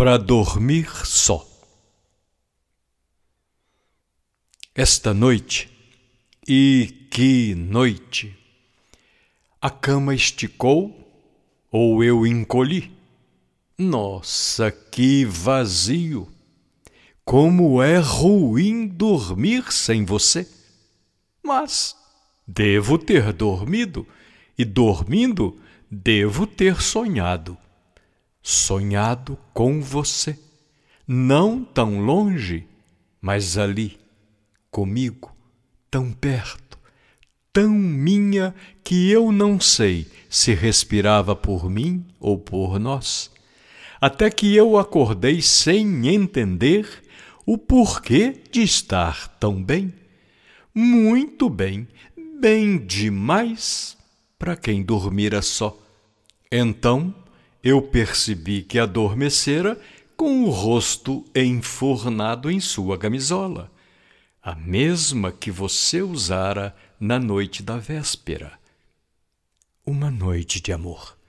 para dormir só. Esta noite, e que noite! A cama esticou ou eu encolhi? Nossa, que vazio! Como é ruim dormir sem você! Mas devo ter dormido, e dormindo, devo ter sonhado sonhado com você, não tão longe, mas ali, comigo, tão perto, tão minha que eu não sei se respirava por mim ou por nós, até que eu acordei sem entender o porquê de estar tão bem, muito bem, bem demais para quem dormira só. Então, eu percebi que adormecera com o rosto enfornado em sua camisola, a mesma que você usara na noite da véspera. Uma noite de amor.